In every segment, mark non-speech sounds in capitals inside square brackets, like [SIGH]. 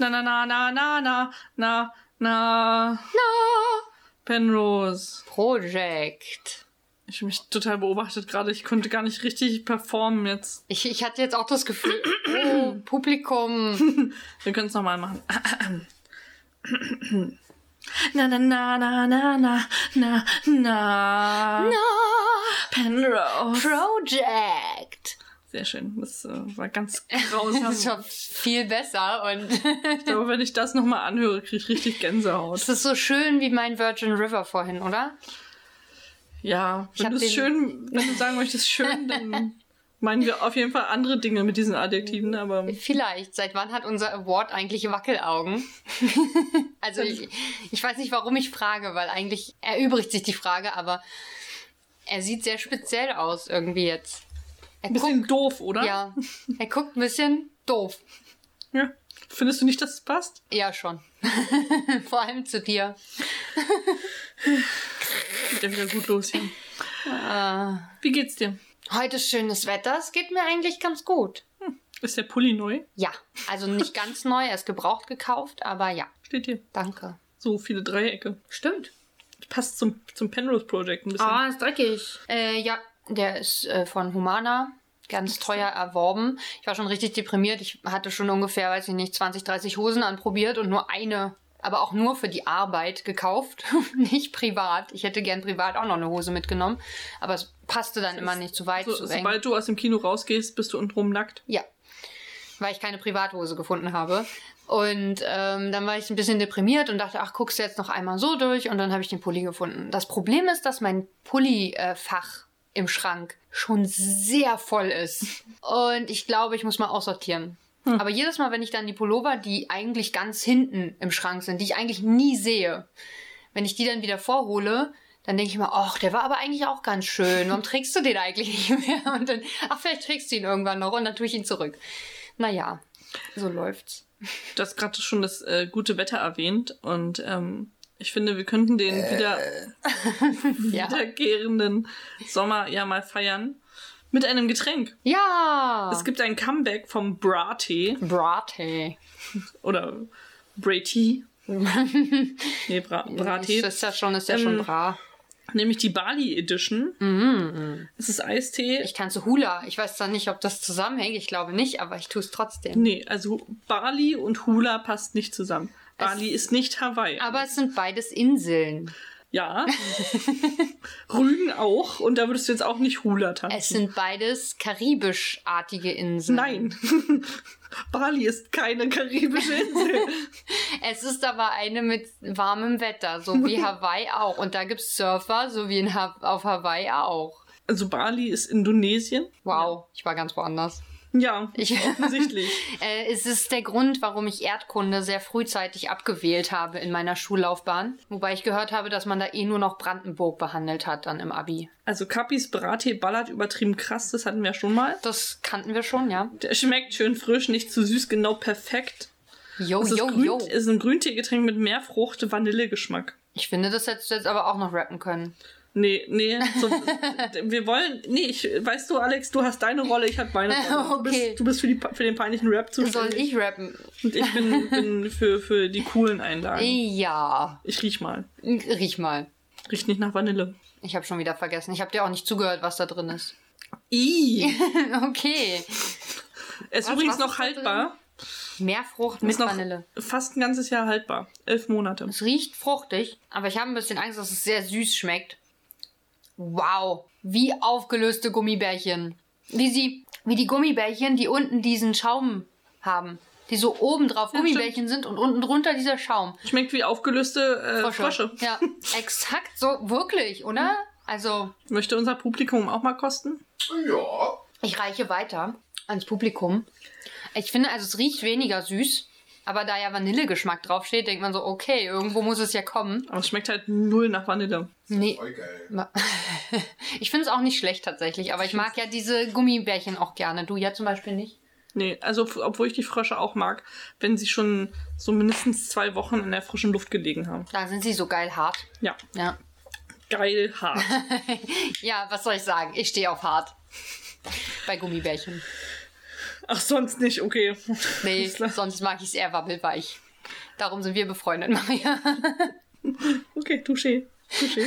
Na, na, na, na, na, na, na, na. Na. Penrose. Project. Ich habe mich total beobachtet gerade. Ich konnte gar nicht richtig performen jetzt. Ich, ich hatte jetzt auch das Gefühl, oh, Publikum. Wir können es nochmal machen. Na, na, na, na, na, na, na, na. Na. Penrose. Project. Sehr schön. Das äh, war ganz grausam. [LAUGHS] Das war viel besser und [LAUGHS] Ich glaube, wenn ich das nochmal anhöre, kriege ich richtig Gänsehaut. es ist so schön wie mein Virgin River vorhin, oder? Ja, wenn du es schön, wenn du sagen möchtest, schön, dann [LAUGHS] meinen wir auf jeden Fall andere Dinge mit diesen Adjektiven, aber Vielleicht. Seit wann hat unser Award eigentlich Wackelaugen? also ich, ich weiß nicht, warum ich frage, weil eigentlich erübrigt sich die Frage, aber er sieht sehr speziell aus irgendwie jetzt. Er ein bisschen guckt, doof, oder? ja, er guckt ein bisschen doof. ja. Findest du nicht, dass es passt? Ja, schon. [LAUGHS] Vor allem zu dir. Geht ja wieder gut los hier. Äh, Wie geht's dir? heute ist schönes Wetter. Es geht mir eigentlich ganz gut. Ist der Pulli neu? Ja, also nicht ganz neu, er ist gebraucht gekauft, aber ja, Steht hier. danke. So viele Dreiecke. Stimmt. Passt zum, zum Penrose Project ein bisschen. Ah, ist dreckig. Äh, ja, der ist äh, von Humana. Ganz teuer erworben. Ich war schon richtig deprimiert. Ich hatte schon ungefähr, weiß ich nicht, 20, 30 Hosen anprobiert und nur eine, aber auch nur für die Arbeit gekauft. [LAUGHS] nicht privat. Ich hätte gern privat auch noch eine Hose mitgenommen. Aber es passte dann immer nicht zu weit, so, zu eng. sobald du aus dem Kino rausgehst, bist du untenrum nackt. Ja. Weil ich keine Privathose gefunden habe. Und ähm, dann war ich ein bisschen deprimiert und dachte, ach, guckst du jetzt noch einmal so durch und dann habe ich den Pulli gefunden. Das Problem ist, dass mein Pulli-Fach im Schrank schon sehr voll ist. Und ich glaube, ich muss mal aussortieren. Aber jedes Mal, wenn ich dann die Pullover, die eigentlich ganz hinten im Schrank sind, die ich eigentlich nie sehe, wenn ich die dann wieder vorhole, dann denke ich mir, ach, der war aber eigentlich auch ganz schön. Warum trägst du den eigentlich nicht mehr? Und dann, ach, vielleicht trägst du ihn irgendwann noch und dann tue ich ihn zurück. Naja, so läuft's. Du hast gerade schon das äh, gute Wetter erwähnt und ähm, ich finde, wir könnten den wieder [LAUGHS] Ja. wiederkehrenden Sommer ja mal feiern mit einem Getränk. Ja! Es gibt ein Comeback vom Brattee Brattee. oder Brattee. [LAUGHS] nee, Bra Brattee. Das ist ja schon, ist ja schon Ähm, bra. Nämlich die Bali Edition. Mhm. Es ist Eistee. Ich tanze Hula. Ich weiß zwar nicht, ob das zusammenhängt. Ich glaube nicht, aber ich tue es trotzdem. Nee, also Bali und Hula passt nicht zusammen. Bali ist nicht Hawaii. Aber es sind beides Inseln. ja. [LAUGHS] Rügen auch. Und da würdest du jetzt auch nicht Hula tanzen. Es sind beides karibischartige Inseln. Nein. [LAUGHS] Bali ist keine karibische Insel. [LAUGHS] Es ist aber eine mit warmem Wetter, so wie Hawaii auch. Und da gibt's Surfer, so wie ha auf Hawaii auch. Also Bali ist Indonesien. Wow, ich war ganz woanders. Ja, Ich- offensichtlich. [LAUGHS] Äh, es ist der Grund, warum ich Erdkunde sehr frühzeitig abgewählt habe in meiner Schullaufbahn. Wobei ich gehört habe, dass man da eh nur noch Brandenburg behandelt hat dann im Abi. Also Kapis Brattee ballert übertrieben krass, das hatten wir schon mal. Das kannten wir schon, ja. Der schmeckt schön frisch, nicht zu süß, genau perfekt. Ist, yo, Grün, yo. ist ein Grünteegetränk mit mehr Frucht, Vanillegeschmack. Ich finde, das hättest du jetzt aber auch noch rappen können. Nee, nee, so, wir wollen, nee, ich, weißt du, Alex, du hast deine Rolle, ich habe meine [LAUGHS] Rolle. Du Okay. bist, du bist für, die, für den peinlichen Rap Soll zuständig. ich rappen? Und ich bin, bin für, für die coolen Einlagen. Ja. Ich riech mal. Riech mal. Riecht nicht nach Vanille. Ich habe schon wieder vergessen. Ich habe dir auch nicht zugehört, was da drin ist. I. [LAUGHS] Okay. Es [LAUGHS] ist übrigens noch haltbar. Mehr Frucht mit Vanille. fast ein ganzes Jahr haltbar. Elf Monate. Es riecht fruchtig, aber ich habe ein bisschen Angst, dass es sehr süß schmeckt. Wow, wie aufgelöste Gummibärchen. Wie sie, wie die Gummibärchen, die unten diesen Schaum haben. Die so oben drauf Ja, Gummibärchen sind und unten drunter dieser Schaum. Schmeckt wie aufgelöste äh, Frösche. Ja, [LAUGHS] exakt so, wirklich, oder? Also, Möchte unser Publikum auch mal kosten? Ja. ich reiche weiter ans Publikum. Ich finde, also es riecht weniger süß, aber da ja Vanillegeschmack draufsteht, denkt man so, okay, irgendwo muss es ja kommen. Aber es schmeckt halt null nach Vanille. Nee, Voll geil. [LAUGHS] Ich finde es auch nicht schlecht tatsächlich, aber ich mag ja diese Gummibärchen auch gerne. Du ja zum Beispiel nicht. Nee, also obwohl ich die Frösche auch mag, wenn sie schon so mindestens zwei Wochen in der frischen Luft gelegen haben. Da sind sie so geil hart. Ja, Ja. geil [LAUGHS] hart. Ja, was soll ich sagen? Ich stehe auf hart. Bei Gummibärchen. Ach, sonst nicht, okay. Nee, sonst mag ich es eher wabbelweich. Darum sind wir befreundet, [LAUGHS] Maria. Okay, touché. touché.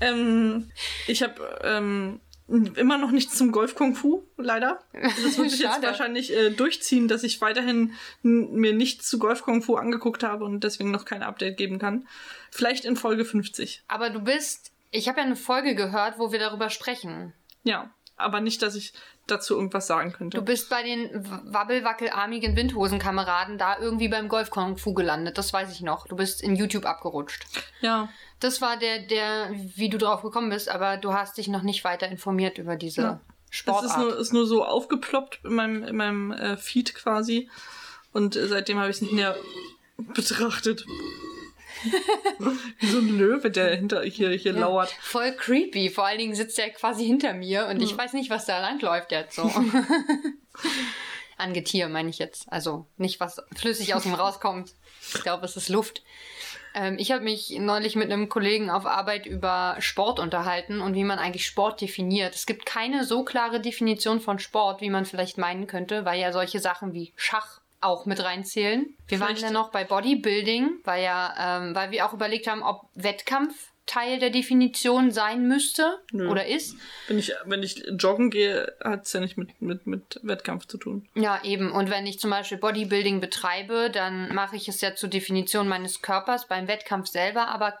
ähm, ich habe ähm, immer noch nichts zum Golf Kung Fu, leider. Das wird sich jetzt wahrscheinlich äh, durchziehen, dass ich weiterhin mir nichts zu Golf Kung Fu angeguckt habe und deswegen noch kein Update geben kann. Vielleicht in Folge 50. Aber du bist. Ich habe ja eine Folge gehört, wo wir darüber sprechen. Ja, aber nicht, dass ich dazu irgendwas sagen könnte. Du bist bei den wabbelwackelarmigen Windhosenkameraden da irgendwie beim Golf Kung Fu gelandet. Das weiß ich noch. Du bist in YouTube abgerutscht. ja, Das war der, der, wie du drauf gekommen bist, aber du hast dich noch nicht weiter informiert über diese Ja. Sportart. ist nur, ist nur so aufgeploppt in meinem, in meinem äh, Feed quasi. Und äh, seitdem habe ich es nicht mehr betrachtet. Wie so ein Löwe, der hinter hier, hier lauert. Voll creepy. Vor allen Dingen sitzt er quasi hinter mir und ich weiß nicht, was da langläuft jetzt so. [LAUGHS] An Getier meine ich jetzt. Also nicht, was flüssig aus ihm [LAUGHS] rauskommt. Ich glaube, es ist Luft. Ähm, ich habe mich neulich mit einem Kollegen auf Arbeit über Sport unterhalten und wie man eigentlich Sport definiert. Es gibt keine so klare Definition von Sport, wie man vielleicht meinen könnte, weil ja solche Sachen wie Schach auch mit reinzählen. Wir waren ja noch bei Bodybuilding, weil ja, ähm, weil wir auch überlegt haben, ob Wettkampf Teil der Definition sein müsste Nö. oder ist. Wenn ich, wenn ich joggen gehe, hat es ja nicht mit, mit, mit Wettkampf zu tun. Ja, eben. Und wenn ich zum Beispiel Bodybuilding betreibe, dann mache ich es ja zur Definition meines Körpers beim Wettkampf selber, aber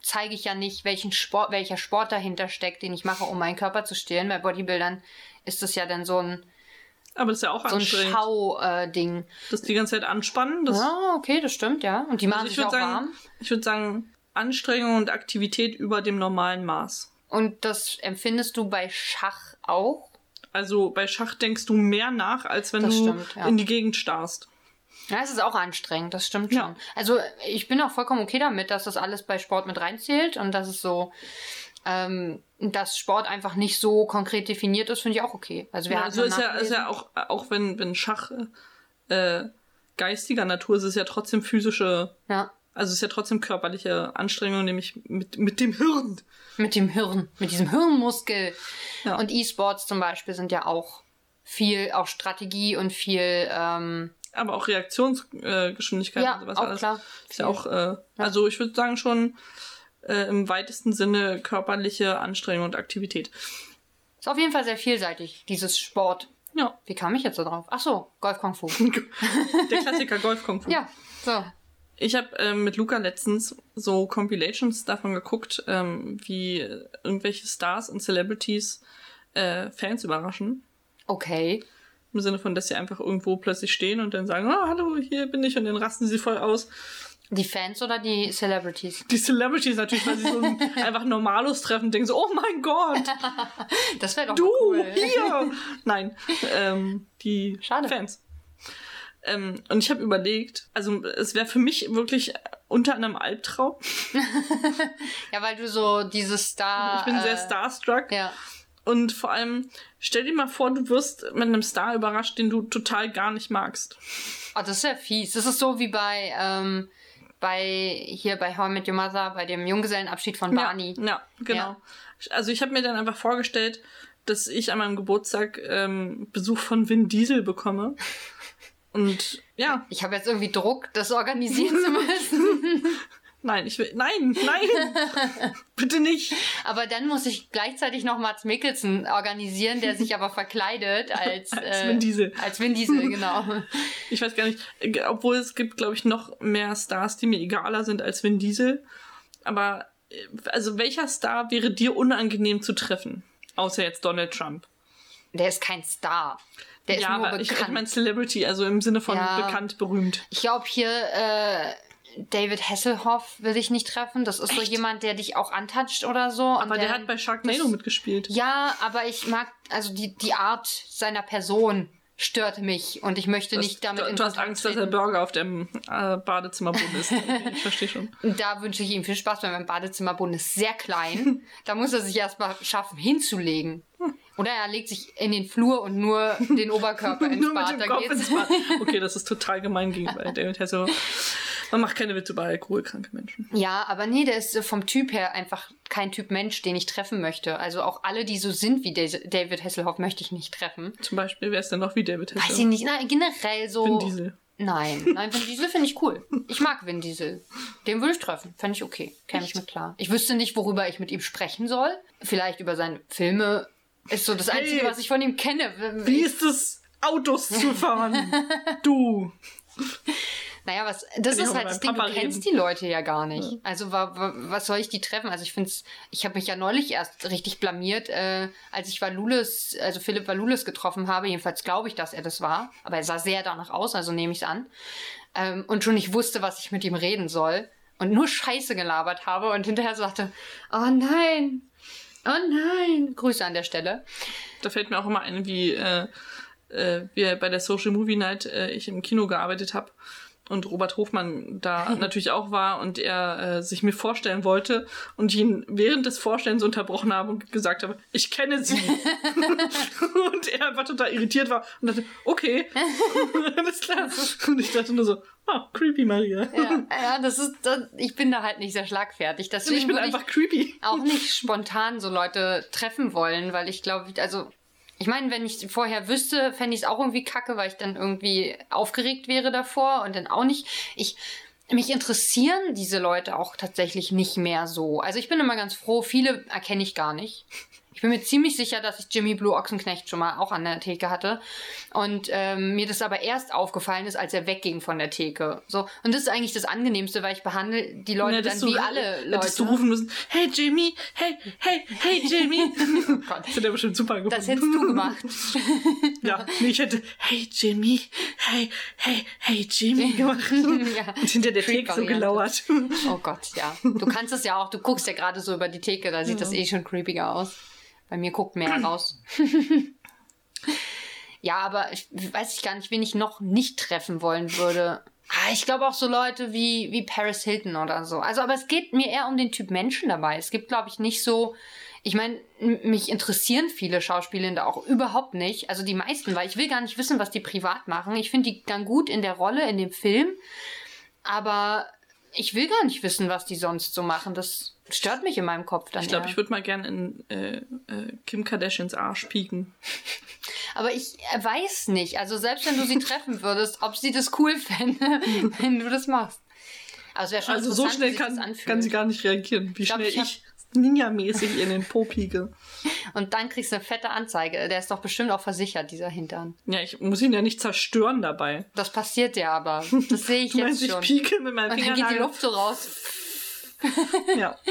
zeige ich ja nicht, welchen Sport, welcher Sport dahinter steckt, den ich mache, um meinen Körper zu stehlen. Bei Bodybuildern ist das ja dann so ein, Aber das ist ja auch so ein. Schau-Ding. das die ganze Zeit anspannen. Das, Ja, okay, das stimmt, ja. Und die machen also ich sich auch sagen, warm. ich würde sagen, Anstrengung und Aktivität über dem normalen Maß. Und das empfindest du bei Schach auch? Also bei Schach denkst du mehr nach, als wenn Das du stimmt, ja. in die Gegend starrst. Ja, es ist auch anstrengend, das stimmt Ja. schon. Also ich bin auch vollkommen okay damit, dass das alles bei Sport mit reinzählt und dass es so, ähm, dass Sport einfach nicht so konkret definiert ist, finde ich auch okay. Also wir Ja, hatten also ist ja, ist ja auch, auch wenn, wenn Schach äh, geistiger Natur ist, ist es ja trotzdem physische, ja, also es ist ja trotzdem körperliche Anstrengung, nämlich mit, mit dem Hirn. mit dem Hirn, mit diesem Hirnmuskel. Ja. Und E-Sports zum Beispiel sind ja auch viel, auch Strategie und viel, ähm, Aber auch Reaktionsgeschwindigkeit äh, ja, und sowas auch alles. klar. Ist ja auch, äh, also ich würde sagen schon äh, im weitesten Sinne körperliche Anstrengung und Aktivität. Ist auf jeden Fall sehr vielseitig, dieses Sport. Ja, Wie kam ich jetzt so drauf? Ach so, Golf Kung Fu. [LAUGHS] der Klassiker Golf Kung Fu. ja, so. Ich habe ähm, mit Luca letztens so Compilations davon geguckt, ähm, wie irgendwelche Stars und Celebrities äh, Fans überraschen. Okay. Im Sinne von, dass sie einfach irgendwo plötzlich stehen und dann sagen, oh, hallo, hier bin ich und dann rasten sie voll aus. Die Fans oder die Celebrities? Die Celebrities natürlich, weil sie so ein [LAUGHS] einfach Normalos treffen, denken so, oh mein Gott, Das wäre doch du cool. hier. [LAUGHS] Nein, ähm, die Schade. Fans. Ähm, und ich habe überlegt, also es wäre für mich wirklich unter einem Albtraum. [LAUGHS] Ja, weil du so dieses Star. Ich bin sehr äh, starstruck. Ja. Und vor allem, stell dir mal vor, du wirst mit einem Star überrascht, den du total gar nicht magst. Oh, das ist ja fies. Das ist so wie bei, ähm, bei hier bei How I Met Your Mother, bei dem Junggesellenabschied von Barney. Ja, ja genau. Ja. Also ich habe mir dann einfach vorgestellt, dass ich an meinem Geburtstag ähm, Besuch von Vin Diesel bekomme. [LAUGHS] Und ja, Ich habe jetzt irgendwie Druck, das organisieren zu müssen. [LAUGHS] nein, ich will. Nein, nein! [LAUGHS] Bitte nicht! aber dann muss ich gleichzeitig noch Mats Mikkelsen organisieren, der sich aber verkleidet als, [LAUGHS] Als äh, Vin Diesel. Als Vin Diesel, [LAUGHS] genau. Ich weiß gar nicht, äh, obwohl es gibt, glaube ich, noch mehr Stars, die mir egaler sind als Vin Diesel. Aber, äh, also welcher Star wäre dir unangenehm zu treffen? Außer jetzt Donald Trump. Der ist kein Star. Der ist ja, nur aber bekannt. ich, ich meine Celebrity, also im Sinne von Ja. bekannt, berühmt. Ich glaube hier äh, David Hasselhoff will ich nicht treffen. Das ist so Echt? jemand, der dich auch antatscht oder so. Aber der hat bei Sharknado das- mitgespielt. Ja, aber ich mag also die die Art seiner Person stört mich und ich möchte Das- nicht damit du, in du hast Angst, dass der treten. Burger auf dem äh, Badezimmerboden ist. [LAUGHS] Okay, ich verstehe schon. Da wünsche ich ihm viel Spaß, weil mein Badezimmerboden ist sehr klein. [LAUGHS] da muss er sich erstmal schaffen hinzulegen. Oder er legt sich in den Flur und nur den [LAUGHS] Oberkörper ins Bad. Da geht's. ins Bad. Okay, das ist total gemein gegenüber David Hasselhoff. Man macht keine Witze über alkoholkranke Menschen. Ja, aber nee, der ist äh, vom Typ her einfach kein Typ Mensch, den ich treffen möchte. Also auch alle, die so sind wie David Hasselhoff, möchte ich nicht treffen. Zum Beispiel, wer ist denn noch wie David Weiß Hasselhoff? ich nicht. Nein, generell so. Vin Diesel. Nein, nein, Vin Diesel finde ich cool. Ich mag Vin Diesel. Den würde ich treffen. Fände ich okay. Käme ich mit klar. Ich wüsste nicht, worüber ich mit ihm sprechen soll. Vielleicht über seine Filme. Ist so das Einzige, Hey. was ich von ihm kenne. Wie ist es, Autos zu fahren? [LAUGHS] du. Naja, was, das Kann ist halt das Ding, du Papa kennst reden. die Leute ja gar nicht. Also wa, wa, was soll ich die treffen? Also ich finde ich habe mich ja neulich erst richtig blamiert, äh, als ich Valulis, also Philipp Valulis getroffen habe. Jedenfalls glaube ich, dass er das war. Aber er sah sehr danach aus, also nehme ich es an. Ähm, und schon nicht wusste, was ich mit ihm reden soll. Und nur Scheiße gelabert habe und hinterher sagte, oh nein, oh nein. Grüße an der Stelle. Da fällt mir auch immer ein, wie äh, äh, wir bei der Social Movie Night äh, ich im Kino gearbeitet habe und Robert Hofmann da [LAUGHS] natürlich auch war und er äh, sich mir vorstellen wollte und ich ihn während des Vorstellens unterbrochen habe und gesagt habe, ich kenne sie. [LAUGHS] und er einfach total irritiert war und dachte, okay, [LAUGHS] alles klar. Und ich dachte nur so, ah, creepy Maria. Ja, ja das ist, das, ich bin da halt nicht sehr schlagfertig. Deswegen ich bin einfach creepy. auch nicht spontan so Leute treffen wollen, weil ich glaube, also ich meine, wenn ich vorher wüsste, fände ich es auch irgendwie kacke, weil ich dann irgendwie aufgeregt wäre davor und dann auch nicht. Ich mich interessieren diese Leute auch tatsächlich nicht mehr so. Also ich bin immer ganz froh, viele erkenne ich gar nicht. Ich bin mir ziemlich sicher, dass ich Jimmy Blue Ochsenknecht schon mal auch an der Theke hatte. Und ähm, mir das aber erst aufgefallen ist, als er wegging von der Theke. So. Und das ist eigentlich das Angenehmste, weil ich behandle die Leute Hättest dann wie du- alle Hättest du Leute. rufen müssen, hey Jamie, hey, hey, hey Jamie. [LAUGHS] Oh Gott. Das hätte er bestimmt super gefunden. Das hättest du gemacht. [LAUGHS] Ja, nee, ich hätte, hey Jimmy, hey, hey, hey Jimmy [LAUGHS] gemacht. Ja. Und hinter der Theke so gelauert. Oh Gott, ja. Du kannst es ja auch, du guckst ja gerade so über die Theke, da sieht das eh schon creepiger aus. Bei mir guckt mehr [CLEARS THROAT] raus. ja, aber ich weiß ich gar nicht, wen ich noch nicht treffen wollen würde. Ah, Ich glaube auch so Leute wie, wie Paris Hilton oder so. Also, aber es geht mir eher um den Typ Menschen dabei. Es gibt, glaube ich, nicht so. Ich meine, mich interessieren viele Schauspielende auch überhaupt nicht. Also die meisten, weil ich will gar nicht wissen, was die privat machen. Ich finde die dann gut in der Rolle, in dem Film. Aber ich will gar nicht wissen, was die sonst so machen. Das stört mich in meinem Kopf dann. Ich glaube, ich würde mal gern in äh, äh, Kim Kardashians Arsch pieken. [LAUGHS] Aber ich äh, weiß nicht. Also selbst wenn du sie treffen würdest, ob sie das cool fände, [LAUGHS] wenn du das machst. Schon Also so schnell kann, kann sie gar nicht reagieren, wie glaub, schnell ich ich Ninja-mäßig in den Po pieke. [LAUGHS] Und dann kriegst du eine fette Anzeige. Der ist doch bestimmt auch versichert, dieser Hintern. Ja, ich muss ihn ja nicht zerstören dabei. Das passiert ja aber. Das sehe ich Du jetzt meinst, ich schon. pieke mit meinem Und dann geht die? Luft so raus. Ja. [LAUGHS]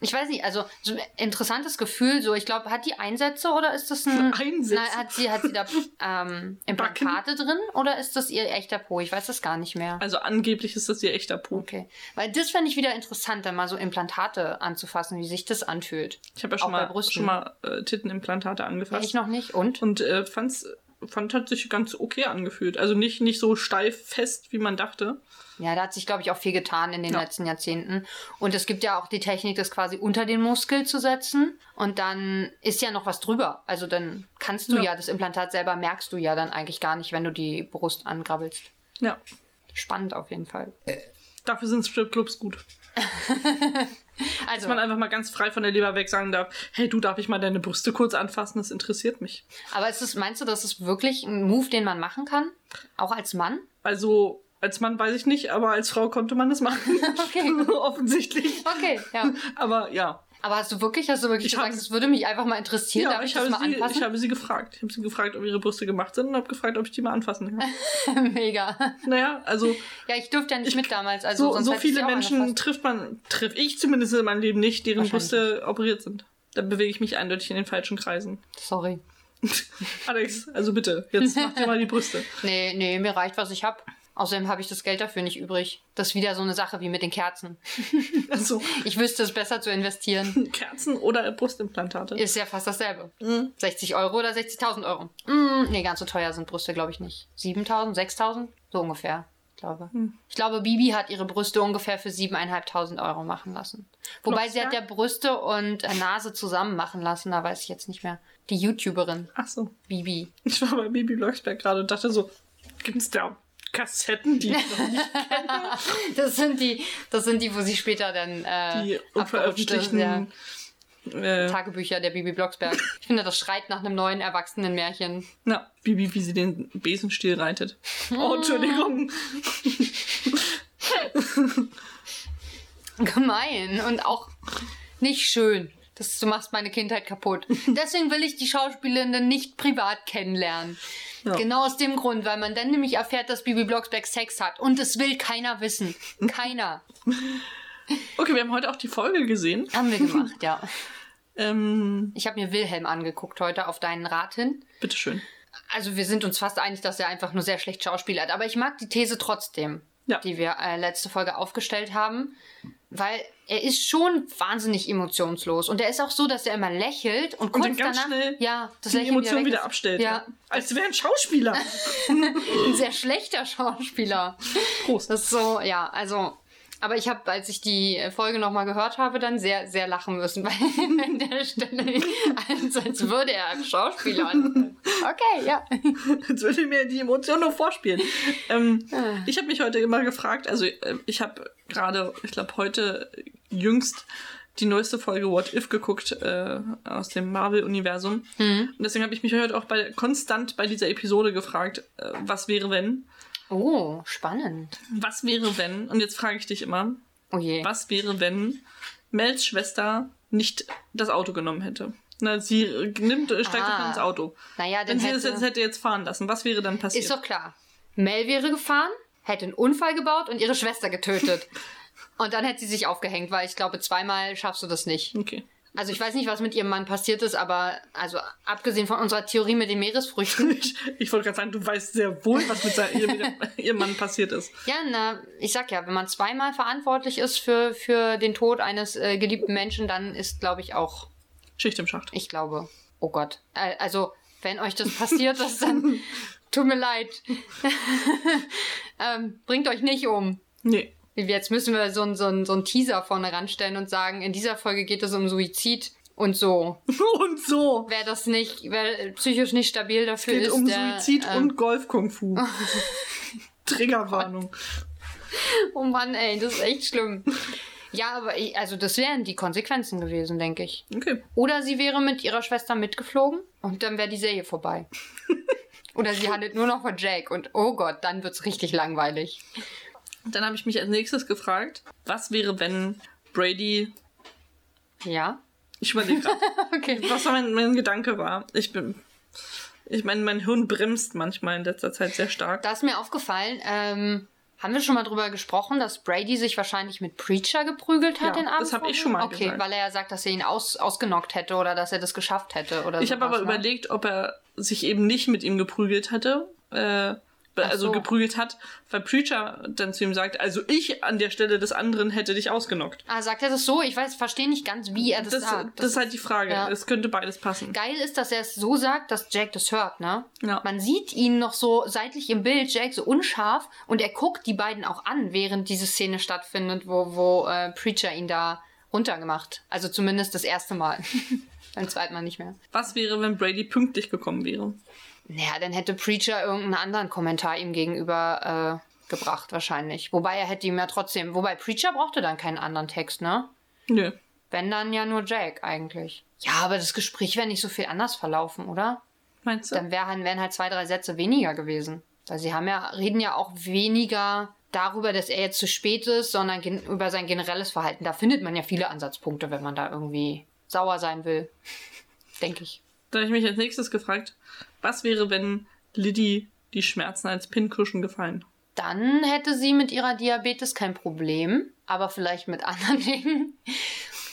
Ich weiß nicht, also so ein interessantes Gefühl, so ich glaube, hat die Einsätze oder ist das ein [LAUGHS] Einsätze? Nein, hat sie hat sie da ähm, [LAUGHS] Implantate drin oder ist das ihr echter Po? Ich weiß das gar nicht mehr. Also angeblich ist das ihr echter Po. Okay, weil das fände ich wieder interessant, dann mal so Implantate anzufassen, wie sich das anfühlt. Ich habe ja Auch schon bei mal, schon mal äh, Tittenimplantate Ja, angefasst. ich noch nicht. Und? Und äh, fand's, fand hat sich ganz okay angefühlt. Also nicht, nicht so steif fest, wie man dachte. Ja, da hat sich, glaube ich, auch viel getan in den Ja. letzten Jahrzehnten. Und es gibt ja auch die Technik, das quasi unter den Muskel zu setzen. Und dann ist ja noch was drüber. Also dann kannst du ja, Ja. das Implantat selber merkst du ja dann eigentlich gar nicht, wenn du die Brust angrabbelst. Ja. Spannend auf jeden Fall. Dafür sind Stripclubs gut. [LAUGHS] Also, Dass man einfach mal ganz frei von der Leber weg sagen darf, hey, du darf ich mal deine Brüste kurz anfassen, das interessiert mich. aber ist es, meinst du, das ist wirklich ein Move, den man machen kann? Auch als Mann? Also, als Mann weiß ich nicht, aber als Frau konnte man das machen. [LAUGHS] Okay. [LAUGHS] Offensichtlich. Okay, ja. [LAUGHS] Aber ja. Aber hast du wirklich, hast du wirklich Ich gesagt, es würde mich einfach mal interessieren, ja darf ich, ich, das habe mal sie, anfassen? ich habe sie gefragt. Ich habe sie gefragt, ob ihre Brüste gemacht sind und habe gefragt, ob ich die mal anfassen kann. Mega. naja, also Ja, ich durfte ja nicht mit damals, also so, so ich viele Menschen trifft man, triff ich zumindest in meinem Leben nicht, deren Brüste operiert sind. Da bewege ich mich eindeutig in den falschen Kreisen. Sorry. Alex, also bitte, jetzt mach dir mal die Brüste. Nee, nee, mir reicht, was ich hab. Außerdem habe ich das Geld dafür nicht übrig. Das ist wieder so eine Sache wie mit den Kerzen. [LAUGHS] Also Ich wüsste es besser zu investieren. [LAUGHS] Kerzen oder Brustimplantate. Ist ja fast dasselbe. Mhm. 60 Euro oder 60.000 Euro. Mm, nee, ganz so teuer sind Brüste, glaube ich nicht. 7.000, 6.000? So ungefähr, ich glaube. Hm. Ich glaube, Bibi hat ihre Brüste ungefähr für 7.500 Euro machen lassen. Wobei Blocksberg? sie hat ja Brüste und äh, Nase zusammen machen lassen, da weiß ich jetzt nicht mehr. Die YouTuberin, Ach so. Bibi. Ich war bei Bibi Blocksberg gerade und dachte so, gibt's da Kassetten, die ich noch nicht [LAUGHS] kenne. Das sind die, das sind die, wo sie später dann äh, Die unveröffentlichten. ist, ja. Äh, Tagebücher der Bibi Blocksberg. Ich finde, das schreit nach einem neuen Erwachsenenmärchen. na, Bibi, wie sie den Besenstiel reitet. Oh, Entschuldigung. [LAUGHS] Gemein und auch nicht schön. Das, du machst meine Kindheit kaputt. Deswegen will ich die Schauspielerin nicht privat kennenlernen. Ja. Genau aus dem Grund, weil man dann nämlich erfährt, dass Bibi Blocksberg Sex hat. Und es will keiner wissen. Keiner. [LAUGHS] Okay, wir haben heute auch die Folge gesehen. Haben wir gemacht, ja. [LAUGHS] Ähm, Ich habe mir Wilhelm angeguckt heute auf deinen Rat hin. bitteschön. Also wir sind uns fast einig, dass er einfach nur sehr schlecht schauspielert. Aber ich mag die These trotzdem, Ja. die wir äh, letzte Folge aufgestellt haben. Weil er ist schon wahnsinnig emotionslos. Und er ist auch so, dass er immer lächelt und kurz dann ganz danach schnell ja, das Die Lächeln Emotion wieder ist. abstellt. Ja, Als wäre ein Schauspieler. [LAUGHS] ein sehr schlechter Schauspieler. Prost. Das ist so, ja, also. Aber ich habe, als ich die Folge nochmal gehört habe, dann sehr, sehr lachen müssen, [LAUGHS] weil an der Stelle, als, als würde er Schauspieler. Okay, ja. [LAUGHS] Jetzt würde mir die Emotion nur vorspielen. Ähm, ich habe mich heute immer gefragt, also äh, ich habe gerade, ich glaube heute jüngst die neueste Folge What If geguckt äh, aus dem Marvel-Universum. Und deswegen habe ich mich heute auch bei, konstant bei dieser Episode gefragt, äh, was wäre wenn? Oh, spannend. Was wäre wenn? Und jetzt frage ich dich immer, Oh je. was wäre wenn Mels Schwester nicht das Auto genommen hätte? Na, sie nimmt, steigt Ah. doch ins Auto. Naja, dann Wenn sie hätte, jetzt hätte jetzt fahren lassen, was wäre dann passiert? ist doch klar. Mel wäre gefahren, hätte einen Unfall gebaut und ihre Schwester getötet. [LAUGHS] und dann hätte sie sich aufgehängt, weil ich glaube, zweimal schaffst du das nicht. okay. Also ich weiß nicht, was mit ihrem Mann passiert ist, aber also abgesehen von unserer Theorie mit den Meeresfrüchten. [LAUGHS] Ich, ich wollte gerade sagen, du weißt sehr wohl, was mit sein, ihrem, ihrem Mann passiert ist. ja, na, ich sag ja, wenn man zweimal verantwortlich ist für, für den Tod eines äh, geliebten Menschen, dann ist, glaube ich, auch, Schicht im Schacht. ich glaube, oh Gott. Äh, also, wenn euch das passiert ist, dann [LAUGHS] tut mir leid. [LAUGHS] ähm, bringt euch nicht um. Nee. Jetzt müssen wir so, ein- so, ein- so einen Teaser vorne ranstellen und sagen, in dieser Folge geht es um Suizid und so. [LAUGHS] Und so. Wer das nicht, wer psychisch nicht stabil dafür Es geht ist, um der, Suizid ähm, und Golf-Kung-Fu. [LAUGHS] Triggerwarnung. Oh Mann, ey, das ist echt schlimm. Ja, aber ich, also das wären die Konsequenzen gewesen, denke ich. Okay. Oder sie wäre mit ihrer Schwester mitgeflogen und dann wäre die Serie vorbei. [LAUGHS] Oder sie handelt nur noch von Jake und oh Gott, dann wird's richtig langweilig. Dann habe ich mich als nächstes gefragt, was wäre, wenn Brady. Ja? Ich überlege gerade, [LAUGHS] Okay. was mein, mein Gedanke war. Ich bin. Ich meine, mein Hirn bremst manchmal in letzter Zeit sehr stark. Da ist mir aufgefallen, ähm, haben wir schon mal drüber gesprochen, dass Brady sich wahrscheinlich mit Preacher geprügelt hat Ja, den Abend? das hab ich schon mal Okay, gesagt. weil er ja sagt, dass er ihn aus, ausgenockt hätte oder dass er das geschafft hätte oder Ich habe aber ne? überlegt, ob er sich eben nicht mit ihm geprügelt hatte. Äh, also so. geprügelt hat, weil Preacher dann zu ihm sagt, also ich an der Stelle des anderen hätte dich ausgenockt. Ah, sagt er das so? Ich weiß, verstehe nicht ganz, wie er das, Das, sagt. das, ist halt die Frage. ja. Es könnte beides passen. Geil ist, dass er es so sagt, dass Jack das hört, ne? Ja. Man sieht ihn noch so seitlich im Bild, Jack so unscharf, und er guckt die beiden auch an, während diese Szene stattfindet, wo, wo äh, Preacher ihn da runtergemacht. Also zumindest das erste Mal. [LAUGHS] Beim zweiten Mal nicht mehr. Was wäre, wenn Brady pünktlich gekommen wäre? Naja, dann hätte Preacher irgendeinen anderen Kommentar ihm gegenüber äh, gebracht, wahrscheinlich. Wobei er hätte ihm ja trotzdem. Wobei Preacher brauchte dann keinen anderen Text, ne? Nö. Wenn dann ja nur Jack eigentlich. Ja, aber das Gespräch wäre nicht so viel anders verlaufen, oder? Meinst du? dann wär, wären halt zwei, drei Sätze weniger gewesen. Weil sie haben ja, reden ja auch weniger darüber, dass er jetzt zu spät ist, sondern über sein generelles Verhalten. Da findet man ja viele Ansatzpunkte, wenn man da irgendwie sauer sein will. [LAUGHS] Denke ich. Da habe ich mich als nächstes gefragt, was wäre, wenn Liddy die Schmerzen als Pincushion gefallen? Dann hätte sie mit ihrer Diabetes kein Problem, aber vielleicht mit anderen [LAUGHS] Dingen.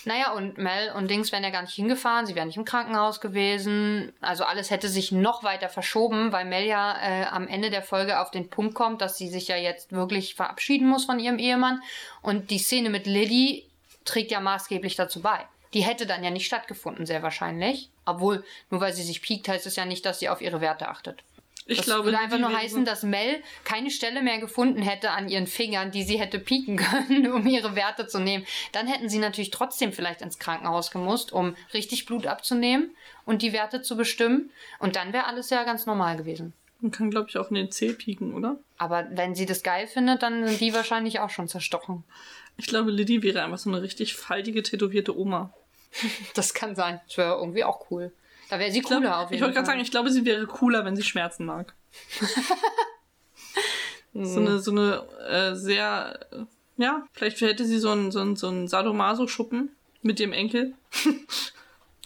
Naja, und Mel und Dings wären ja gar nicht hingefahren, sie wären nicht im Krankenhaus gewesen. Also alles hätte sich noch weiter verschoben, weil Mel ja äh, am Ende der Folge auf den Punkt kommt, dass sie sich ja jetzt wirklich verabschieden muss von ihrem Ehemann. Und die Szene mit Liddy trägt ja maßgeblich dazu bei. Die hätte dann ja nicht stattgefunden, sehr wahrscheinlich. Obwohl, nur weil sie sich piekt, heißt es ja nicht, dass sie auf ihre Werte achtet. Ich Das glaube, würde einfach nur heißen, dass Mel keine Stelle mehr gefunden hätte an ihren Fingern, die sie hätte pieken [LAUGHS] können, um ihre Werte zu nehmen. Dann hätten sie natürlich trotzdem vielleicht ins Krankenhaus gemusst, um richtig Blut abzunehmen und die Werte zu bestimmen. Und dann wäre alles ja ganz normal gewesen. Man kann, glaube ich, auch in den Zeh pieken, oder? Aber wenn sie das geil findet, dann sind die wahrscheinlich auch schon zerstochen. Ich glaube, Liddy wäre einfach so eine richtig faltige, tätowierte Oma. Das kann sein. Das wäre irgendwie auch cool. Da wäre sie Ich, glaub, cooler auf ich jeden wollte gerade Fall. sagen, ich glaube, sie wäre cooler, wenn sie Schmerzen mag. [LAUGHS] so eine, so eine äh, sehr, äh, ja, vielleicht hätte sie so einen, so einen, so einen Sadomaso-Schuppen mit dem Enkel. [LAUGHS]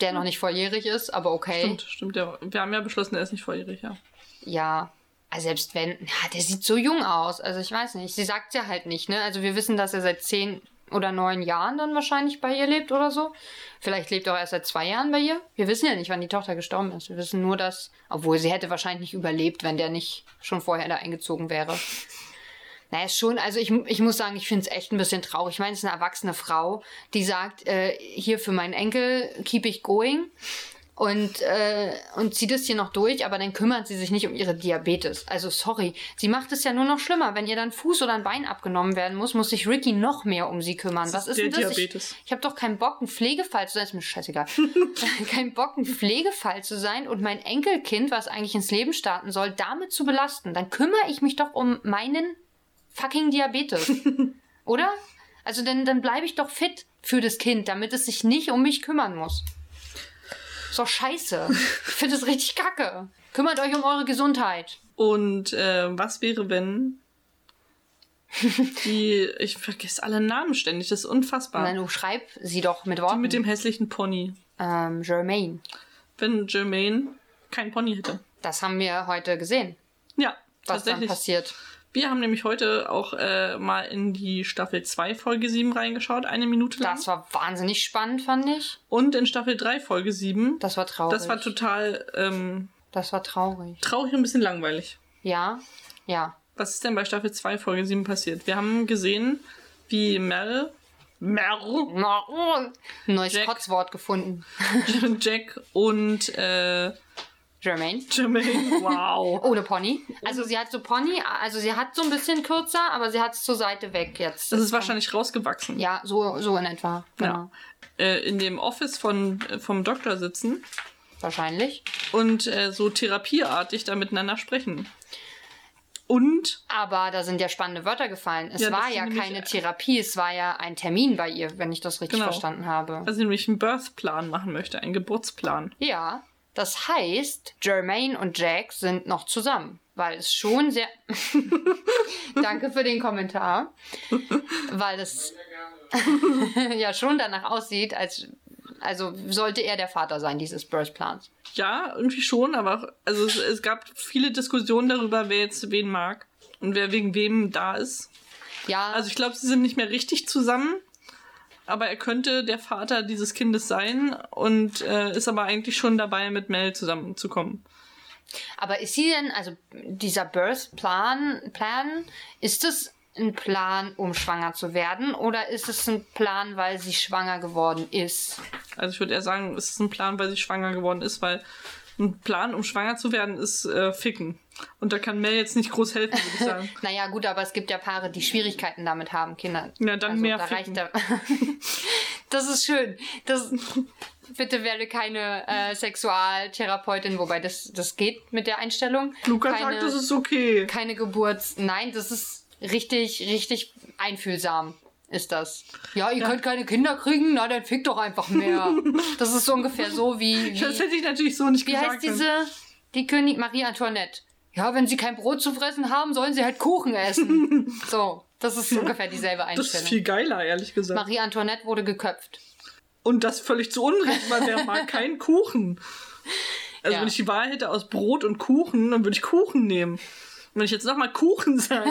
Der noch nicht volljährig ist, aber okay. Stimmt, stimmt. Ja. Wir haben ja beschlossen, er ist nicht volljährig, ja. Ja. Also selbst wenn, ja, der sieht so jung aus. Also ich weiß nicht. Sie sagt ja halt nicht, ne? Also wir wissen, dass er seit zehn oder neun Jahren dann wahrscheinlich bei ihr lebt oder so. Vielleicht lebt er auch erst seit zwei Jahren bei ihr. Wir wissen ja nicht, wann die Tochter gestorben ist. Wir wissen nur, dass, obwohl sie hätte wahrscheinlich nicht überlebt, wenn der nicht schon vorher da eingezogen wäre. Naja, ist schon, also ich, ich muss sagen, ich finde es echt ein bisschen traurig. Ich meine, es ist eine erwachsene Frau, die sagt, äh, hier für meinen Enkel keep ich going und, äh, und zieht es hier noch durch, aber dann kümmert sie sich nicht um ihre Diabetes. Also sorry, sie macht es ja nur noch schlimmer. Wenn ihr dann Fuß oder ein Bein abgenommen werden muss, muss sich Ricky noch mehr um sie kümmern. Was ist ist denn das? Diabetes. Ich, ich habe doch keinen Bock, ein Pflegefall zu sein. Ist mir scheißegal. [LAUGHS] keinen Bock, ein Pflegefall zu sein und mein Enkelkind, was eigentlich ins Leben starten soll, damit zu belasten. Dann kümmere ich mich doch um meinen fucking Diabetes. [LAUGHS] Oder? Also dann, dann bleibe ich doch fit für das Kind, damit es sich nicht um mich kümmern muss. Ist doch scheiße. Ich finde das richtig kacke. Kümmert euch um eure Gesundheit. Und äh, was wäre, wenn [LAUGHS] die, ich vergesse alle Namen ständig, das ist unfassbar. Nein, du schreib sie doch mit die Worten. mit dem hässlichen Pony. ähm, Germaine. Wenn Jermaine kein Pony hätte. Das haben wir heute gesehen, Ja, was dann tatsächlich. passiert. Wir haben nämlich heute auch äh, mal in die Staffel 2, Folge 7 reingeschaut, eine Minute lang. Das war wahnsinnig spannend, fand ich. Und in Staffel 3, Folge 7. Das war traurig. Das war total ähm, Das war traurig. traurig und ein bisschen langweilig. Ja, ja. Was ist denn bei Staffel 2, Folge 7 passiert? Wir haben gesehen, wie Mel, Mel, ein neues Jack. Kotzwort gefunden. [LAUGHS] Jack und äh, Germaine. Jermaine, wow. [LAUGHS] Ohne Pony. Also sie hat so Pony, also sie hat so ein bisschen kürzer, aber sie hat es zur Seite weg jetzt. Das ist wahrscheinlich rausgewachsen. Ja, so, so in etwa. Genau. Ja. Äh, in dem Office von, äh, vom Doktor sitzen Wahrscheinlich. und äh, so therapieartig da miteinander sprechen. Und Aber da sind ja spannende Wörter gefallen. Es Ja, war ja keine Therapie, es war ja ein Termin bei ihr, wenn ich das richtig Genau. verstanden habe. dass sie nämlich einen Birthplan machen möchte, einen Geburtsplan. Ja, das heißt, Jermaine und Jack sind noch zusammen, weil es schon sehr. [LAUGHS] Danke für den Kommentar. Weil es [LAUGHS] ja schon danach aussieht, als. Also sollte er der Vater sein dieses Birthplans. Ja, irgendwie schon, aber also es, es gab viele Diskussionen darüber, wer jetzt wen mag und wer wegen wem da ist. Ja, Also ich glaube, sie sind nicht mehr richtig zusammen, aber er könnte der Vater dieses Kindes sein und äh, ist aber eigentlich schon dabei, mit Mel zusammenzukommen. aber ist sie denn, also dieser Birthplan, Plan, ist es ein Plan, um schwanger zu werden, oder ist es ein Plan, weil sie schwanger geworden ist? Also ich würde eher sagen, es ist ein Plan, weil sie schwanger geworden ist, weil ein Plan, um schwanger zu werden, ist äh, ficken. Und da kann Mel jetzt nicht groß helfen, würde ich sagen. [LAUGHS] Naja, gut, aber es gibt ja Paare, die Schwierigkeiten damit haben, Kinder. Ja, dann also, mehr da ficken. da. [LAUGHS] Das ist schön. Das, bitte werde keine äh, Sexualtherapeutin, wobei das, das geht mit der Einstellung. Luca keine, sagt, das ist okay. keine Geburts. Nein, das ist richtig, richtig einfühlsam. Ist das. Ja, ihr könnt keine Kinder kriegen, na dann fickt doch einfach mehr. [LAUGHS] Das ist so ungefähr so wie. wie Das hätte ich natürlich so nicht wie gesagt. heißt diese, die König Marie Antoinette? Ja, wenn sie kein Brot zu fressen haben, sollen sie halt Kuchen essen. [LAUGHS] so, das ist ungefähr dieselbe Das ist Einstellung. viel geiler, ehrlich gesagt. Marie Antoinette wurde geköpft. Und das völlig zu Unrecht, weil wer mag [LAUGHS] keinen Kuchen. Also Ja. wenn ich die Wahl hätte aus Brot und Kuchen, dann würde ich Kuchen nehmen. Und wenn ich jetzt nochmal Kuchen sage,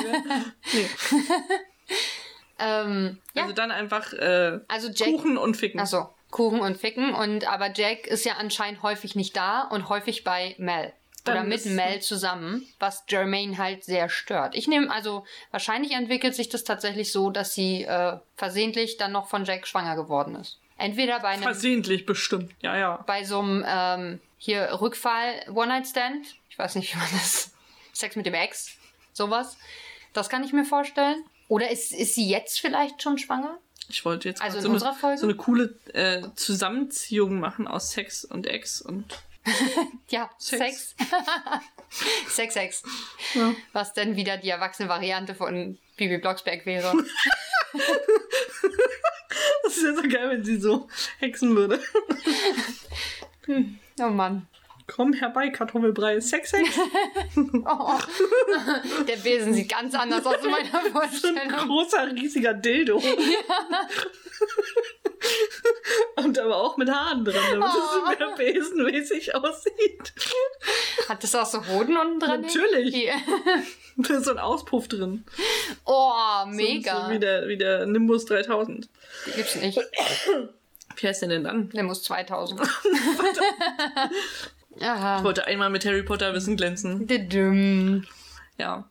nee. Ähm, ja, also dann einfach äh, also Jack. Kuchen und Ficken. Achso, Kuchen und Ficken. Und aber Jack ist ja anscheinend häufig nicht da und häufig bei Mel. Dann Oder mit Mel zusammen, was Jermaine halt sehr stört. Ich nehme, also wahrscheinlich entwickelt sich das tatsächlich so, dass sie äh, versehentlich dann noch von Jack schwanger geworden ist. Entweder bei einem Versehentlich bestimmt. Ja, ja. bei so einem ähm, hier Rückfall One-Night-Stand. Ich weiß nicht, [LAUGHS] wie man das. Sex mit dem Ex. Sowas. Das kann ich mir vorstellen. Oder ist, ist sie jetzt vielleicht schon schwanger? Ich wollte jetzt Also so, eine, so eine coole äh, Zusammenziehung machen aus Sex und Ex und [LAUGHS] Ja, Sex. [LAUGHS] Sex. Sex. Ja. Was denn wieder die erwachsene Variante von Bibi Blocksberg wäre. [LAUGHS] Das ist ja so geil, wenn sie so hexen würde. Oh Mann. Komm herbei, Kartoffelbrei. Sex, Sex. [LAUGHS] Oh. Der Besen sieht ganz anders aus in meiner [LAUGHS] So ein Vorstellung. großer, riesiger Dildo. [LAUGHS] Und aber auch mit Haaren dran, damit Oh. es mehr besenmäßig aussieht. Hat das auch so Hoden unten dran? Natürlich. Die- Da ist so ein Auspuff drin. Oh, So, mega. So wie, der, wie der Nimbus 3000. Die gibt's nicht. Wie heißt der denn dann? Muss 2000. Aha. Ich wollte einmal mit Harry Potter Wissen glänzen. Ja.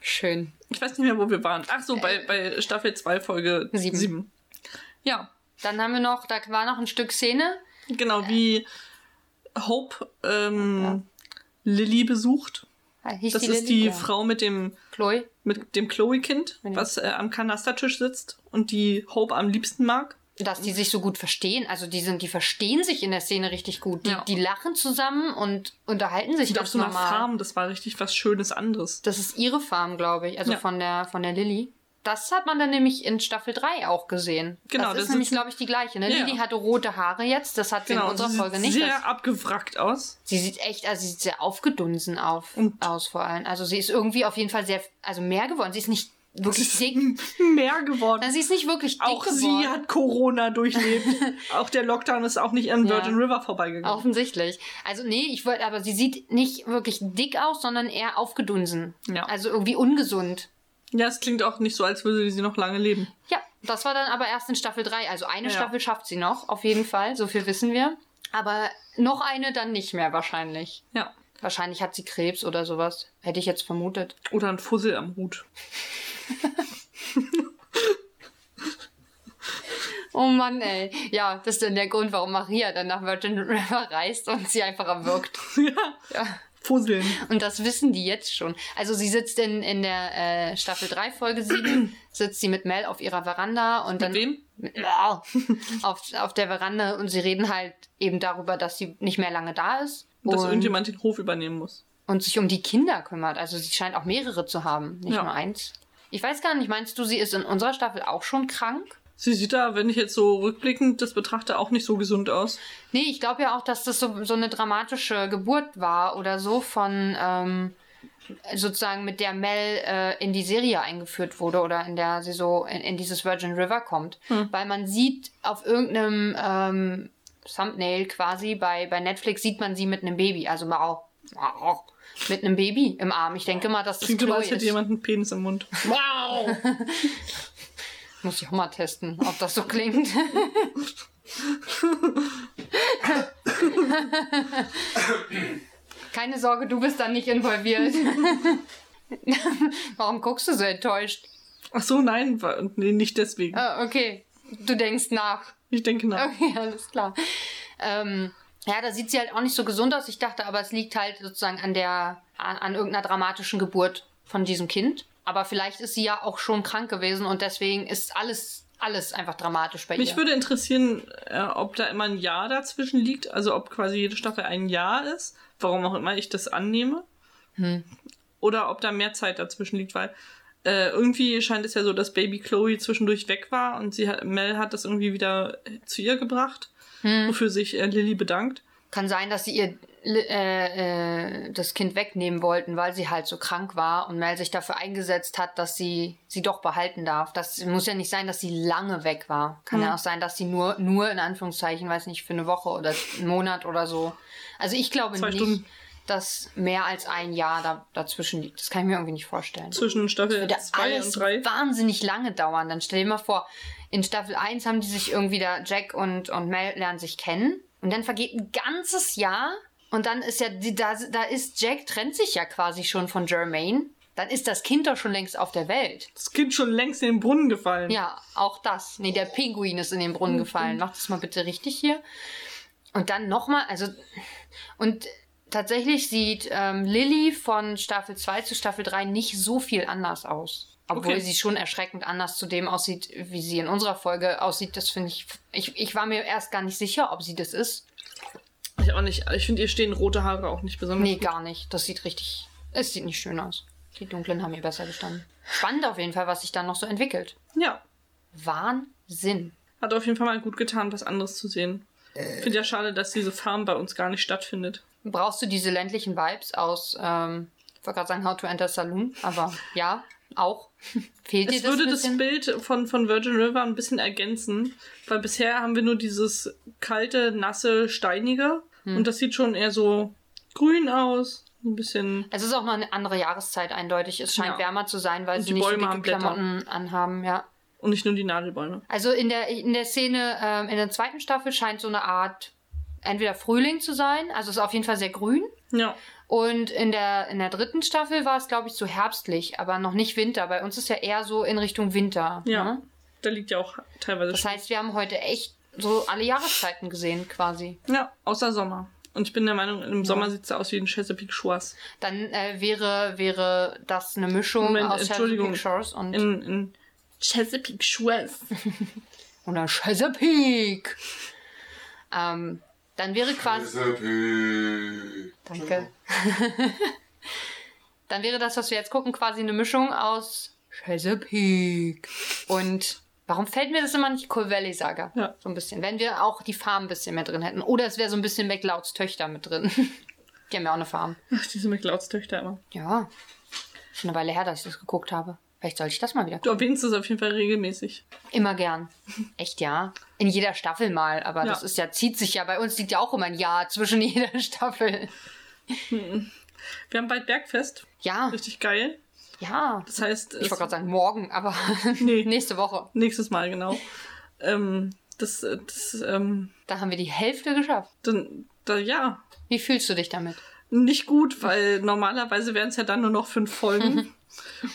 Schön. Ich weiß nicht mehr, wo wir waren. Ach so, bei, bei Staffel 2, Folge Sieben. 7. Ja, Dann haben wir noch, da war noch ein Stück Szene. genau, wie Hope ähm, Lilly besucht. Hieß Das die ist Lilly? die Ja. Frau mit dem, Chloe. mit dem Chloe-Kind, Ja. was äh, am Kanastertisch sitzt und die Hope am liebsten mag. Dass die sich so gut verstehen. Also die sind, die verstehen sich in der Szene richtig gut. Die, Ja. die lachen zusammen und unterhalten sich Und auf ganz so einer normal. Farm, das war richtig was Schönes anderes. Das ist ihre Farm, glaube ich. Also Ja. von der von der Lilly. Das hat man dann nämlich in Staffel 3 auch gesehen. Genau, das das ist nämlich, sitzen- glaube ich, die gleiche. Ne? Ja. Lilly hatte rote Haare jetzt. Das hat sie Genau, in unserer sie Folge sieht nicht. sehr Das, abgewrackt aus. sie sieht echt, also sie sieht sehr aufgedunsen auf, Und- aus vor allem. Also sie ist irgendwie auf jeden Fall sehr, also mehr geworden. Sie ist nicht wirklich dick. Mehr geworden. Sie ist nicht wirklich dick Auch geworden. sie hat Corona durchlebt. [LAUGHS] auch der Lockdown ist auch nicht an Ja. Virgin River vorbeigegangen. Offensichtlich. Also nee, ich wollte, aber sie sieht nicht wirklich dick aus, sondern eher aufgedunsen. Ja. Also irgendwie ungesund. Ja, es klingt auch nicht so, als würde sie noch lange leben. Ja, das war dann aber erst in Staffel 3. Also eine Ja. Staffel schafft sie noch, auf jeden Fall. So viel wissen wir. Aber noch eine dann nicht mehr wahrscheinlich. Ja. Wahrscheinlich hat sie Krebs oder sowas. Hätte ich jetzt vermutet. Oder ein Fussel am Hut. [LAUGHS] Oh Mann, ey. Ja, das ist dann der Grund, warum Maria dann nach Virgin River reist und sie einfach erwürgt. [LAUGHS] ja. Ja. Fusseln. Und das wissen die jetzt schon. Also sie sitzt in, in der äh, Staffel 3, Folge 7, [CLEARS THROAT] sitzt sie mit Mel auf ihrer Veranda und dann. Mit wem? Mit, ja, auf, auf der Veranda und sie reden halt eben darüber, dass sie nicht mehr lange da ist. Dass und, irgendjemand den Hof übernehmen muss. und sich um die Kinder kümmert. Also sie scheint auch mehrere zu haben, nicht Ja. nur eins. Ich weiß gar nicht, meinst du, sie ist in unserer Staffel auch schon krank? Sie sieht da, wenn ich jetzt so rückblickend das betrachte, auch nicht so gesund aus. Nee, ich glaube ja auch, dass das so, so eine dramatische Geburt war oder so von ähm, sozusagen mit der Mel äh, in die Serie eingeführt wurde oder in der sie so in, in dieses Virgin River kommt. Weil man sieht auf irgendeinem ähm, Thumbnail quasi bei, bei Netflix sieht man sie mit einem Baby, also mau, mau, mit einem Baby im Arm. Ich denke mal, dass das Klingt Chloe als hätte jemand einen Penis im Mund. Wow! [LAUGHS] Muss ich auch mal testen, ob das so klingt. [LAUGHS] Keine Sorge, du bist da nicht involviert. [LAUGHS] Warum guckst du so enttäuscht? Ach so, nein, nee, nicht deswegen. Ah, okay, du denkst nach. Ich denke nach. Okay, alles klar. Ähm, ja, da sieht sie halt auch nicht so gesund aus. Ich dachte aber, es liegt halt sozusagen an der, an, an irgendeiner dramatischen Geburt von diesem Kind. Aber vielleicht ist sie ja auch schon krank gewesen und deswegen ist alles, alles einfach dramatisch bei Mich ihr. würde interessieren, äh, ob da immer ein Jahr dazwischen liegt, also ob quasi jede Staffel ein Jahr ist, warum auch immer ich das annehme. Hm. Oder ob da mehr Zeit dazwischen liegt, weil äh, irgendwie scheint es ja so, dass Baby Chloe zwischendurch weg war und sie hat, Mel hat das irgendwie wieder zu ihr gebracht, Hm. wofür sich äh, Lilly bedankt. Kann sein, dass sie ihr äh, äh, das Kind wegnehmen wollten, weil sie halt so krank war und Mel sich dafür eingesetzt hat, dass sie sie doch behalten darf. Das muss ja nicht sein, dass sie lange weg war. Kann Hm. ja auch sein, dass sie nur, nur in Anführungszeichen, weiß nicht, für eine Woche oder einen Monat oder so. Also ich glaube Zwei nicht, Stunden. Dass mehr als ein Jahr da, dazwischen liegt. Das kann ich mir irgendwie nicht vorstellen. Zwischen Staffel Würde 2 alles und 3. wahnsinnig lange dauern. Dann stell dir mal vor, in Staffel 1 haben die sich irgendwie da, Jack und, und Mel lernen sich kennen. Und dann vergeht ein ganzes Jahr. Und dann ist ja, die, da, da ist Jack, trennt sich ja quasi schon von Jermaine. Dann ist das Kind doch schon längst auf der Welt. Das Kind schon längst in den Brunnen gefallen. Ja, auch das. Nee, der Pinguin ist in den Brunnen gefallen. Mach das mal bitte richtig hier. Und dann nochmal, also, und tatsächlich sieht ähm, Lilly von Staffel 2 zu Staffel 3 nicht so viel anders aus. Obwohl Okay. sie schon erschreckend anders zu dem aussieht, wie sie in unserer Folge aussieht. Das finde ich, ich, ich war mir erst gar nicht sicher, ob sie das ist. Ich auch nicht. Ich finde, ihr stehen rote Haare auch nicht besonders. Nee, gut. gar nicht. Das sieht richtig. Es sieht nicht schön aus. Die dunklen haben mir besser gestanden. Spannend auf jeden Fall, was sich dann noch so entwickelt. Ja. Wahnsinn. Hat auf jeden Fall mal gut getan, was anderes zu sehen. Ich finde ja schade, dass diese Farm bei uns gar nicht stattfindet. Brauchst du diese ländlichen Vibes aus, ähm, ich wollte gerade sagen How to Enter Saloon, aber ja, auch. [LAUGHS] Fehlt dir Es das würde das? Bild von, von Virgin River ein bisschen ergänzen, weil bisher haben wir nur dieses kalte, nasse, steinige Hm. und das sieht schon eher so grün aus. Ein bisschen. Es ist auch noch eine andere Jahreszeit eindeutig. Es scheint Ja. wärmer zu sein, weil Und sie die nicht so Bäume dicke haben Blätter. Klamotten anhaben, ja. Und nicht nur die Nadelbäume. Also in der, in der Szene, ähm, in der zweiten Staffel scheint so eine Art entweder Frühling zu sein, also es ist auf jeden Fall sehr grün. Ja. Und in der, in der dritten Staffel war es, glaube ich, so herbstlich, aber noch nicht Winter. Bei uns ist ja eher so in Richtung Winter. Ja. Ne? Da liegt ja auch teilweise. Das heißt, wir haben heute echt so alle Jahreszeiten gesehen, quasi. ja, außer Sommer. Und ich bin der Meinung, im Sommer sieht es aus wie ein Chesapeake Shores. Dann äh, wäre, wäre das eine Mischung Moment, aus. Chesapeake Shores und In, in Chesapeake Shores. [LAUGHS] oder Chesapeake. ähm, dann wäre quasi. Danke. [LAUGHS] Dann wäre das, was wir jetzt gucken, quasi eine Mischung aus Chesapeake und warum fällt mir das immer nicht Coal Valley Saga? Ja. So ein bisschen. Wenn wir auch die Farm ein bisschen mehr drin hätten. Oder es wäre so ein bisschen McLeods Töchter mit drin. [LAUGHS] die haben ja auch eine Farm. Ach, diese McLeods-Töchter immer. Ja. Schon eine Weile her, dass ich das geguckt habe. Vielleicht sollte ich das mal wieder. Du erwähnst es auf jeden Fall regelmäßig. Immer gern. Echt, ja. In jeder Staffel mal. Aber Ja. das ist ja, zieht sich ja. Bei uns liegt ja auch immer ein Jahr zwischen [LAUGHS] jeder Staffel. Wir haben bald Bergfest. Ja, Richtig geil. ja. Das heißt, Ich wollte gerade sagen morgen, aber [LAUGHS] Nee. nächste Woche. nächstes Mal, genau. Ähm, das, das, ähm, Da haben wir die Hälfte geschafft. dann, da, ja, Wie fühlst du dich damit? nicht gut, weil normalerweise wären es ja dann nur noch fünf Folgen. [LAUGHS]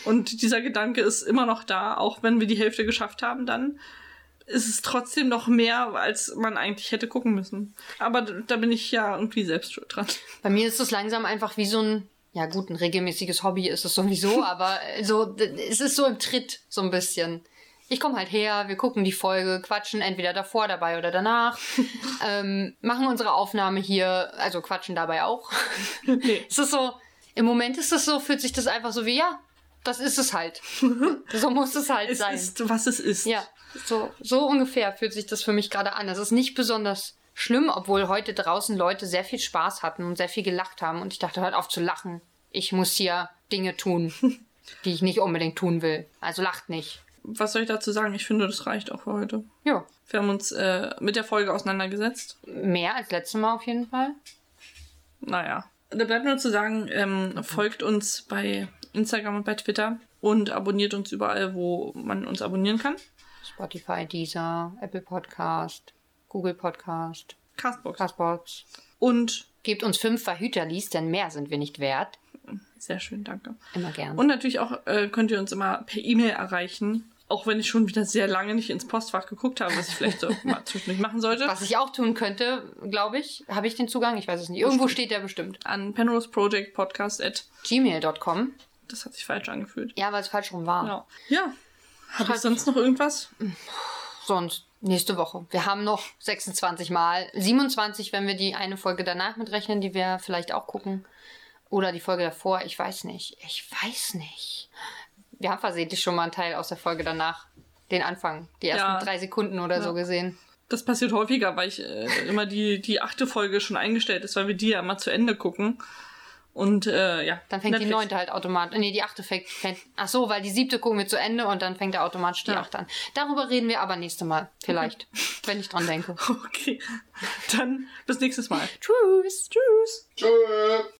Und dieser Gedanke ist immer noch da, auch wenn wir die Hälfte geschafft haben, dann ist es trotzdem noch mehr, als man eigentlich hätte gucken müssen. Aber da bin ich ja irgendwie selbst schuld dran. Bei mir ist es langsam einfach wie so ein, ja gut, ein regelmäßiges Hobby ist es sowieso, [LAUGHS] aber so, d- es ist so im Tritt, so ein bisschen. Ich komme halt her, wir gucken die Folge, quatschen entweder davor, dabei oder danach, [LAUGHS] ähm, machen unsere Aufnahme hier, also quatschen dabei auch. Nee. [LAUGHS] Es ist so, im Moment ist es so, fühlt sich das einfach so wie, ja, das ist es halt. [LAUGHS] so muss es halt Es sein. ist, was es ist. Ja, so, so ungefähr fühlt sich das für mich gerade an. Es ist nicht besonders schlimm, obwohl heute draußen Leute sehr viel Spaß hatten und sehr viel gelacht haben. Und ich dachte, hört auf zu lachen. Ich muss hier Dinge tun, [LAUGHS] die ich nicht unbedingt tun will. Also lacht nicht. Was soll ich dazu sagen? Ich finde, das reicht auch für heute. Ja, Wir haben uns äh, mit der Folge auseinandergesetzt. mehr als letztes Mal auf jeden Fall. Naja. Da bleibt nur zu sagen, ähm, folgt uns bei Instagram und bei Twitter und abonniert uns überall, wo man uns abonnieren kann. Spotify, Deezer, Apple Podcast, Google Podcast, Castbox. Castbox. Und Gebt uns fünf Verhüterlies, denn mehr sind wir nicht wert. sehr schön, danke. Immer gern. Und natürlich auch äh, könnt ihr uns immer per E-Mail erreichen. Auch wenn ich schon wieder sehr lange nicht ins Postfach geguckt habe, was ich vielleicht so [LAUGHS] mal zwischendurch machen sollte. Was ich auch tun könnte, glaube ich, habe ich den Zugang? Ich weiß es nicht. Irgendwo steht der bestimmt. An Penrose Project Podcast. At, Gmail.com. das hat sich falsch angefühlt. Ja, weil es falsch rum war. Ja. Ja. Habe ich sonst noch irgendwas? Sonst nächste Woche. Wir haben noch 26 Mal. 27, wenn wir die eine Folge danach mitrechnen, die wir vielleicht auch gucken. Oder die Folge davor. Ich weiß nicht. Ich weiß nicht. Wir haben versehentlich schon mal einen Teil aus der Folge danach. Den Anfang. Die ersten Ja. drei Sekunden oder so Ja. gesehen. Das passiert häufiger, weil ich äh, immer die, die achte Folge schon eingestellt ist, weil wir die ja immer zu Ende gucken. Und äh, ja. Dann fängt die Netflix. neunte halt automatisch. Nee, die achte fängt. fängt ach so, weil die siebte gucken wir zu Ende und dann fängt er automatisch die Ja. achte an. Darüber reden wir aber nächste Mal. Vielleicht. wenn ich dran denke. [LAUGHS] Okay. Dann bis nächstes Mal. Tschüss. Tschüss. Tschö.